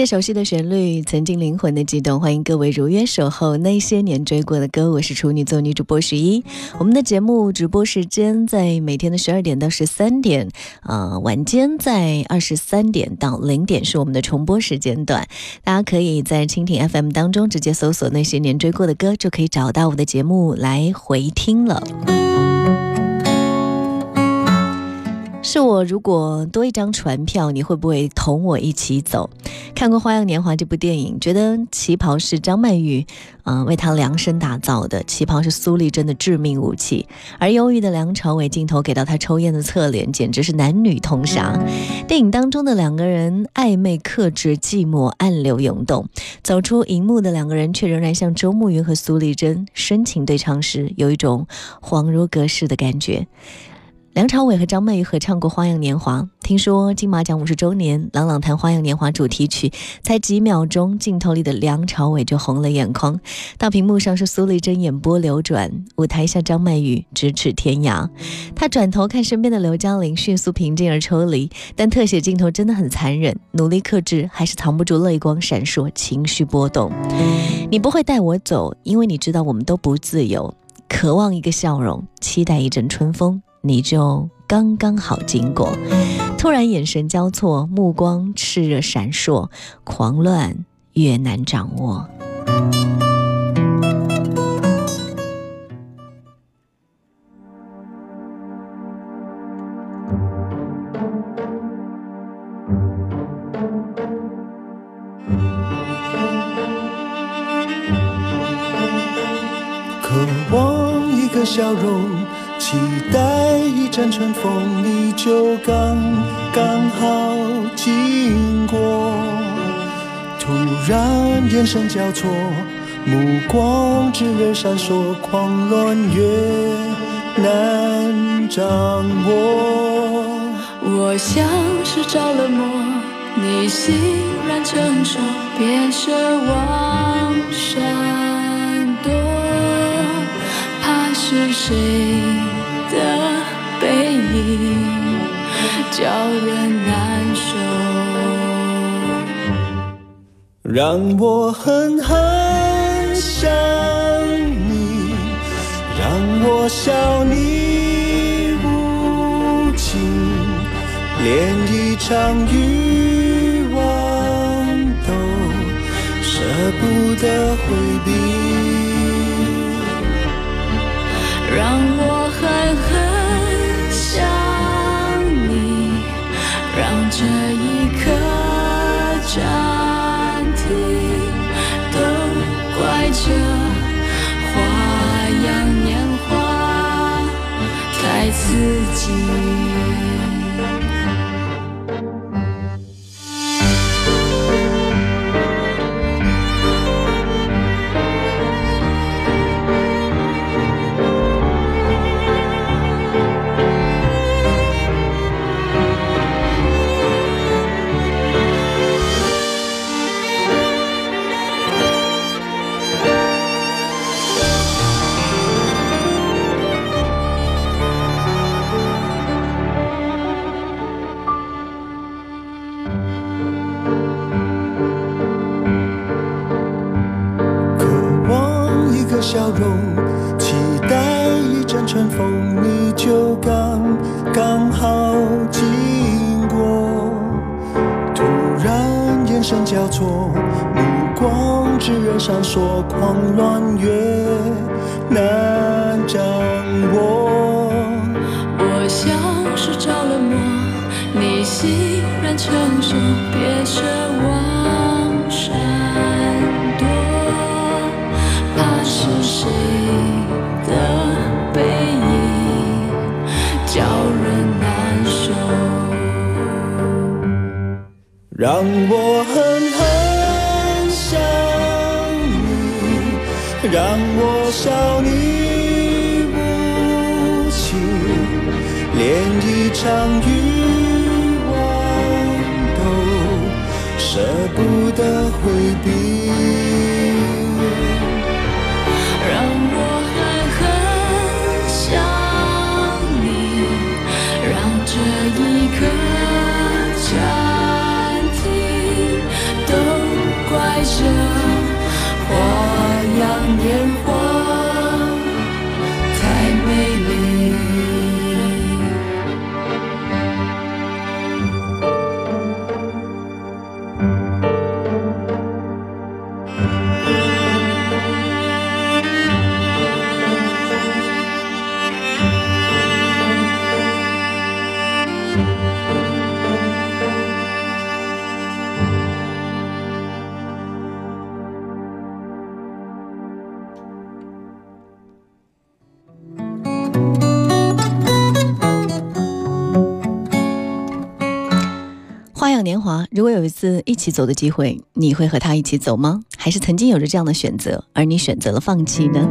些熟悉的旋律，曾经灵魂的悸动，欢迎各位如约守候那些年追过的歌。我是处女座女主播十一，我们的节目直播时间在每天的十二点到十三点，呃，晚间在二十三点到零点是我们的重播时间段。大家可以在蜻蜓 FM 当中直接搜索那些年追过的歌，就可以找到我的节目来回听了。是我如果多一张船票，你会不会同我一起走？看过《花样年华》这部电影，觉得旗袍是张曼玉，嗯、为她量身打造的。旗袍是苏丽珍的致命武器，而忧郁的梁朝伟镜头给到他抽烟的侧脸，简直是男女通杀。电影当中的两个人暧昧克制，寂寞暗流涌动，走出荧幕的两个人却仍然像周慕云和苏丽珍深情对唱时，有一种恍如隔世的感觉。梁朝伟和张曼玉合唱过《花样年华》，听说金马奖五十周年，朗朗弹《花样年华》主题曲，才几秒钟，镜头里的梁朝伟就红了眼眶，大屏幕上是苏丽珍眼波流转，舞台下张曼玉咫尺天涯。他转头看身边的刘嘉玲，迅速平静而抽离，但特写镜头真的很残忍，努力克制，还是藏不住泪光闪烁，情绪波动。你不会带我走，因为你知道我们都不自由，渴望一个笑容，期待一阵春风。你就刚刚好经过，突然眼神交错，目光炽热闪烁，狂乱越难掌握。渴望一个笑容，期待一阵春风，你就刚刚好经过。突然眼神交错，目光炽热闪烁，狂乱越难掌握。我像是着了魔，你欣然承受，别奢望闪，是谁的背影叫人难受。让我狠狠想你，让我笑你无情，连一场欲望都舍不得回避。让我狠狠想你，让这一刻暂停，都怪这花样年华太刺激。让我狠狠想你，让我笑你无情，连一场欲望都舍不得回避。次一起走的机会，你会和他一起走吗？还是曾经有着这样的选择，而你选择了放弃呢？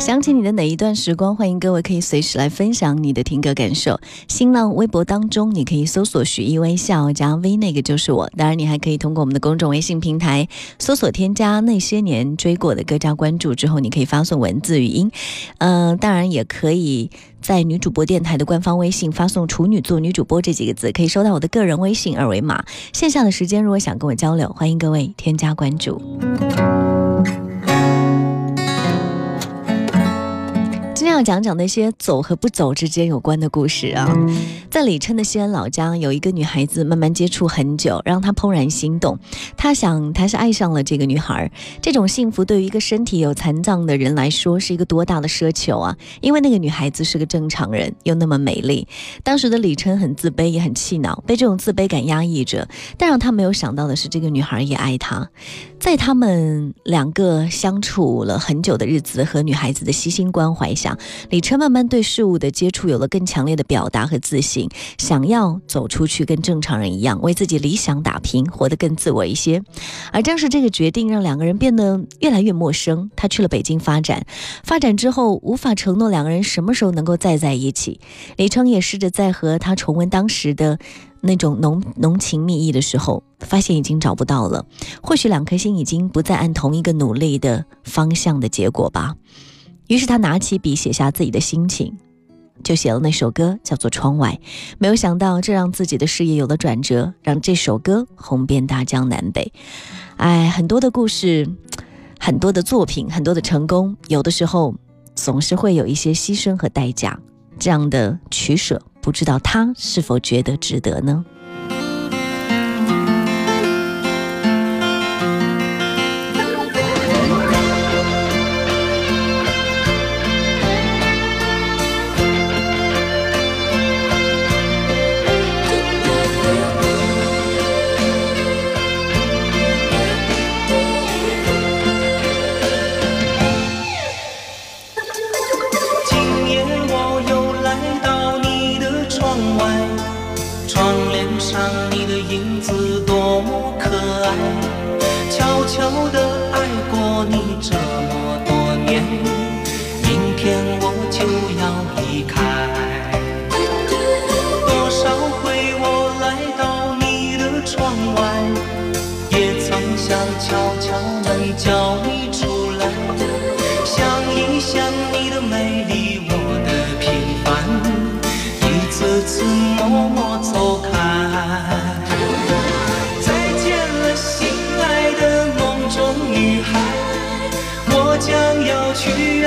想起你的哪一段时光？欢迎各位可以随时来分享你的听歌感受。新浪微博当中，你可以搜索“许一微笑”加 V，那个就是我。当然，你还可以通过我们的公众微信平台搜索添加那些年追过的歌加关注之后，你可以发送文字语音。嗯、当然也可以在女主播电台的官方微信发送“处女座女主播”这几个字，可以收到我的个人微信二维码。线下的时间，如果想跟我交流，欢迎各位添加关注。要讲讲那些走和不走之间有关的故事啊。在李琛的西安老家，有一个女孩子慢慢接触很久，让他怦然心动。他想，他是爱上了这个女孩。这种幸福对于一个身体有残障的人来说，是一个多大的奢求啊！因为那个女孩子是个正常人，又那么美丽。当时的李琛很自卑，也很气恼，被这种自卑感压抑着。但让他没有想到的是，这个女孩也爱他。在他们两个相处了很久的日子和女孩子的悉心关怀下，李琛慢慢对事物的接触有了更强烈的表达和自信，想要走出去，跟正常人一样，为自己理想打拼，活得更自我一些。而正是这个决定，让两个人变得越来越陌生。他去了北京发展，发展之后无法承诺两个人什么时候能够再在一起。李琛也试着再和他重温当时的。那种浓浓情蜜意的时候，发现已经找不到了。或许两颗心已经不再按同一个努力的方向的结果吧。于是他拿起笔写下自己的心情，就写了那首歌，叫做《窗外》。没有想到，这让自己的事业有了转折，让这首歌红遍大江南北。哎，很多的故事，很多的作品，很多的成功，有的时候总是会有一些牺牲和代价。这样的取舍，不知道他是否觉得值得呢？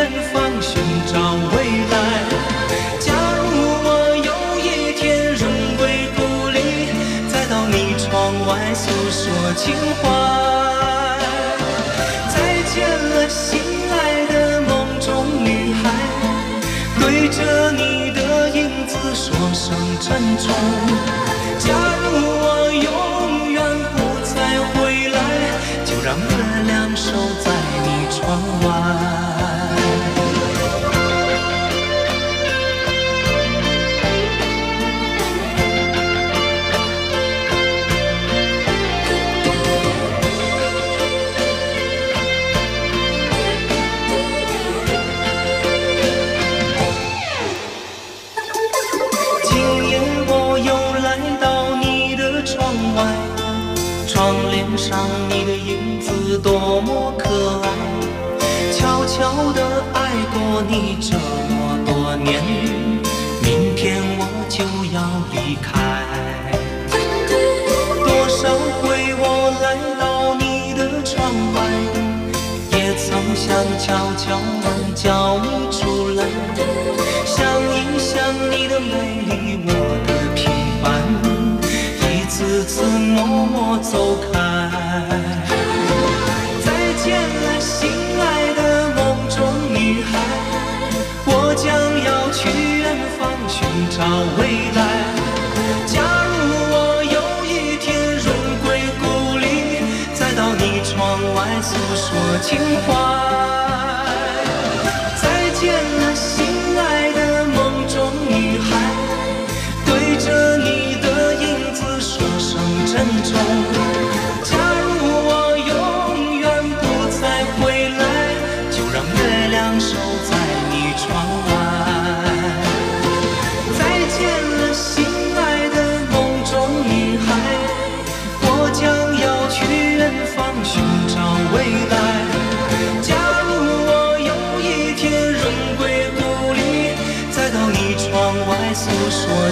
远方寻找未来。假如我有一天荣归故里，再到你窗外诉说情怀。再见了，心爱的梦中女孩，对着你的影子说声珍重。假如我永远不再回来，就让月亮守在你窗外。mar.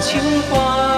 情怀。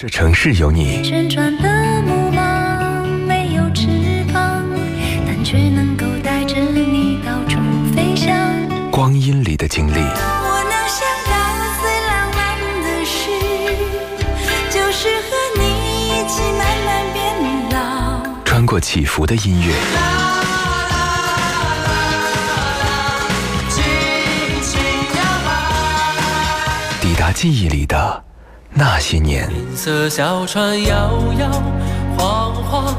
这城市有你，旋转的木马没有翅膀，但却能够带着你到处飞翔。光阴里的经历，我能想到最浪漫的事，就是和你一起慢慢变老。穿过起伏的音乐，抵达记忆里的那些年。银色小船摇摇晃晃，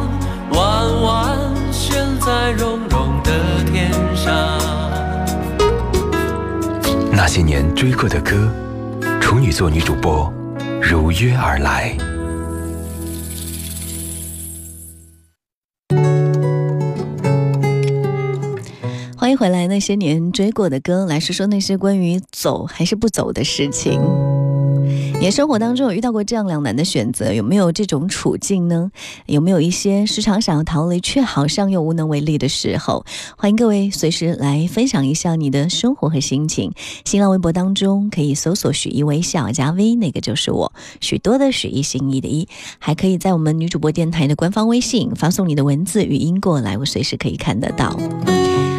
弯弯悬在绒绒的天上。那些年追过的歌，处女座女主播如约而来。欢迎回来，那些年追过的歌，来说说那些关于走还是不走的事情。你的生活当中有遇到过这样两难的选择，有没有这种处境呢？有没有一些时常想要逃离，却好像又无能为力的时候？欢迎各位随时来分享一下你的生活和心情。新浪微博当中可以搜索“许一微笑”加 V，那个就是我，许多的许一心意的一，还可以在我们女主播电台的官方微信发送你的文字语音过来，我随时可以看得到。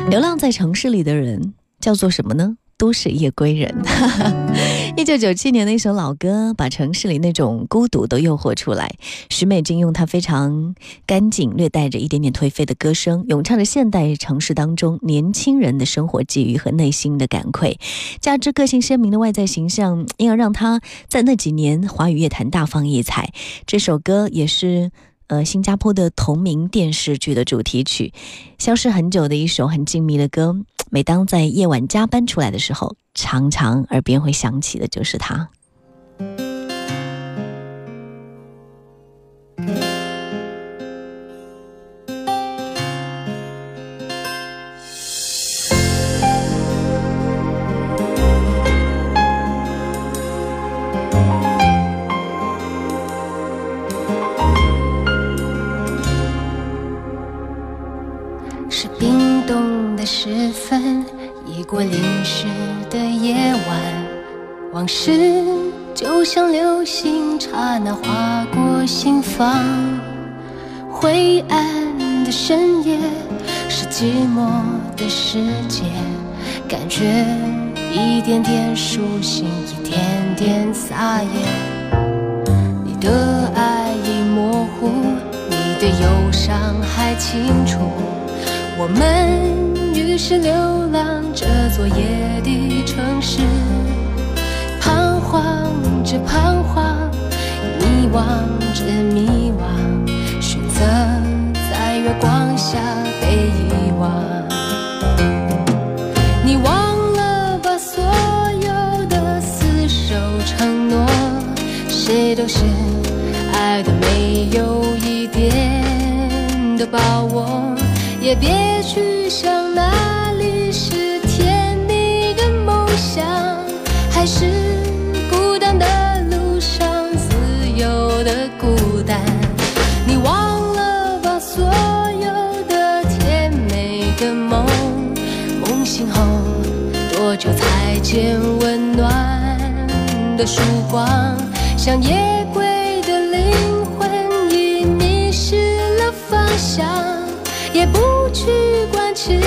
流浪在城市里的人叫做什么呢？都市夜归人。一九九七年的一首老歌，把城市里那种孤独都诱惑出来。许美静用她非常干净、略带着一点点颓废的歌声，咏唱着现代城市当中年轻人的生活际遇和内心的感慨，加之个性鲜明的外在形象，因而让她在那几年华语乐坛大放异彩。这首歌也是。呃，新加坡的同名电视剧的主题曲，消失很久的一首很静谧的歌。每当在夜晚加班出来的时候，常常耳边会响起的就是它。我淋湿的夜晚，往事就像流星，刹那划过心房。灰暗的深夜是寂寞的世界，感觉一点点苏醒，一点点撒野。你的爱已模糊，你的忧伤还清楚。我们于是流浪这座夜的城市，彷徨着彷徨，迷惘着迷惘。选择在月光下被遗忘，你忘了把所有的厮守承诺，谁都是爱的没有一点的把握，也别就再见温暖的曙光？像夜归的灵魂已迷失了方向，也不去管情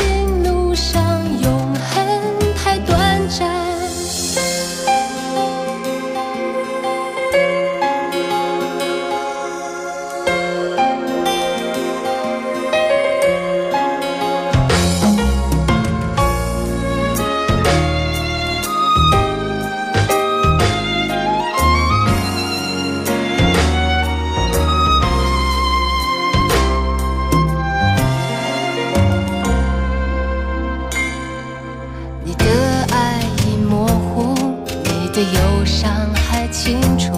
的忧伤还清楚。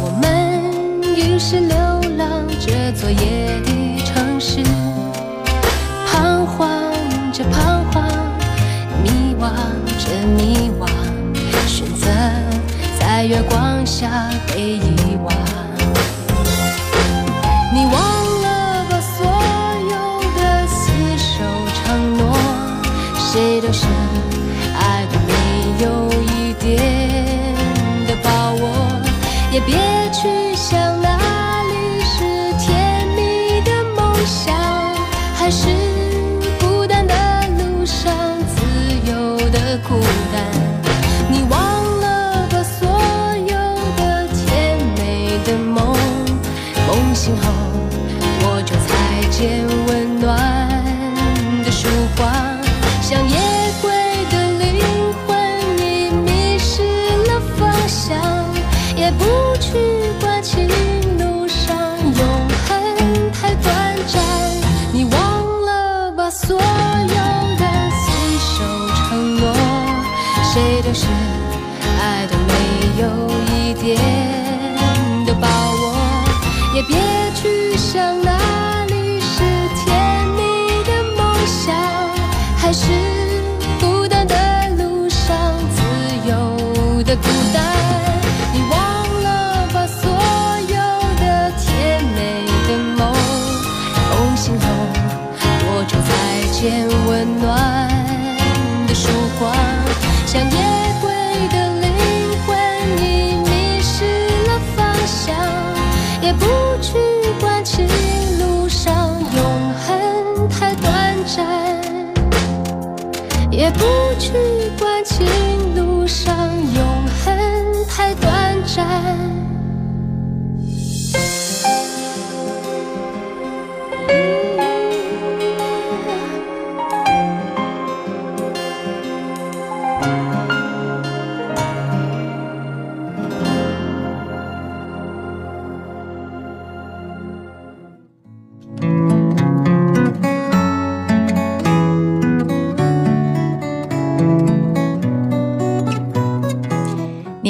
我们于是流浪这座夜的城市彷徨着彷徨迷惘着迷惘选择在月光下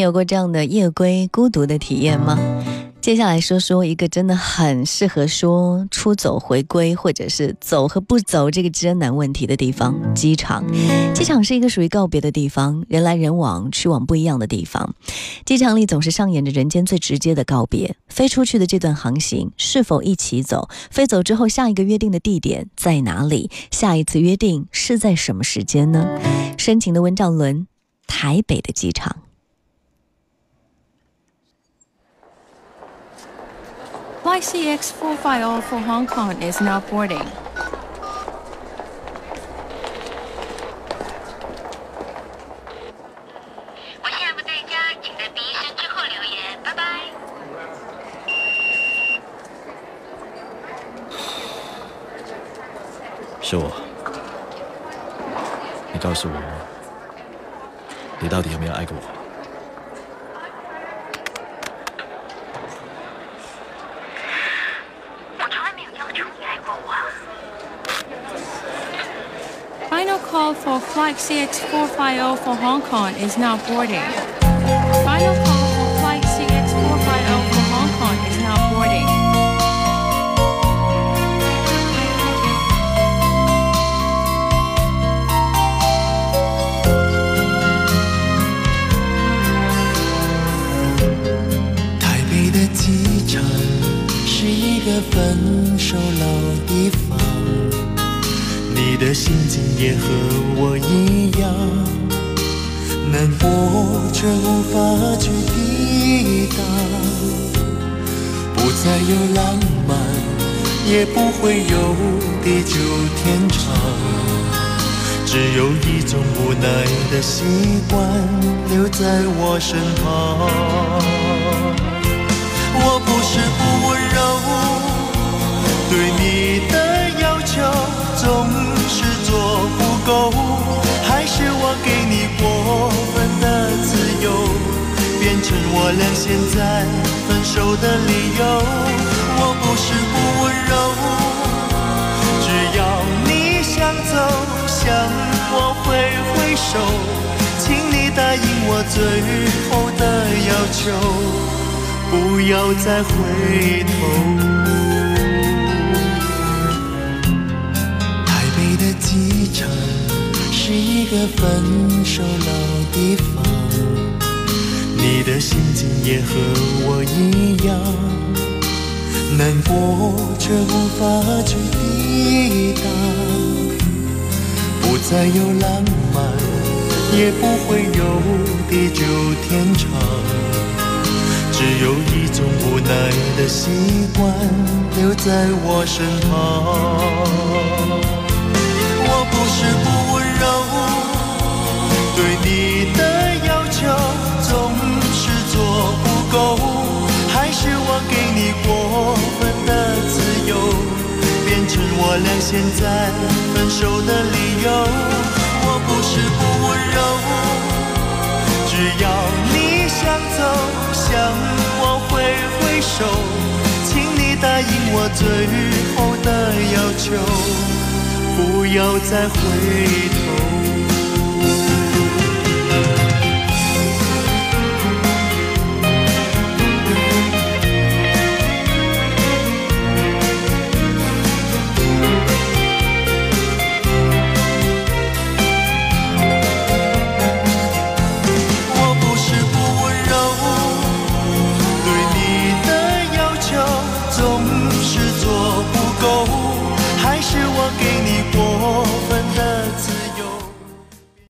有过这样的夜归孤独的体验吗？接下来说说一个真的很适合说出走回归，或者是走和不走这个艰难问题的地方——机场。机场是一个属于告别的地方，人来人往，去往不一样的地方。机场里总是上演着人间最直接的告别。飞出去的这段航行，是否一起走？飞走之后，下一个约定的地点在哪里？下一次约定是在什么时间呢？深情的温兆伦，台北的机场。Flight CX450 for Hong Kong is now boarding. Flight CX450 for Hong Kong is now boarding. Final call for Flight CX450 for Hong Kong is now boarding. 台北的机场是一个分手老地方， 你的心情也和我一样，难过却无法去抵挡，不再有浪漫，也不会有地久天长。只有一种无奈的习惯留在我身旁。我不是不温柔，对你够，还是我给你过分的自由，变成我俩现在分手的理由。我不是不温柔，只要你想走。向我挥挥手，请你答应我最后的要求，不要再回头。机场是一个分手老地方，你的心情也和我一样，难过却无法去抵挡。不再有浪漫，也不会有地久天长，只有一种无奈的习惯留在我身旁。不是不温柔，对你的要求总是做不够，还是我给你过分的自由。变成我俩现在分手的理由。我不是不温柔，只要你想走，向我挥挥手，请你答应我最后的要求，不要再回头。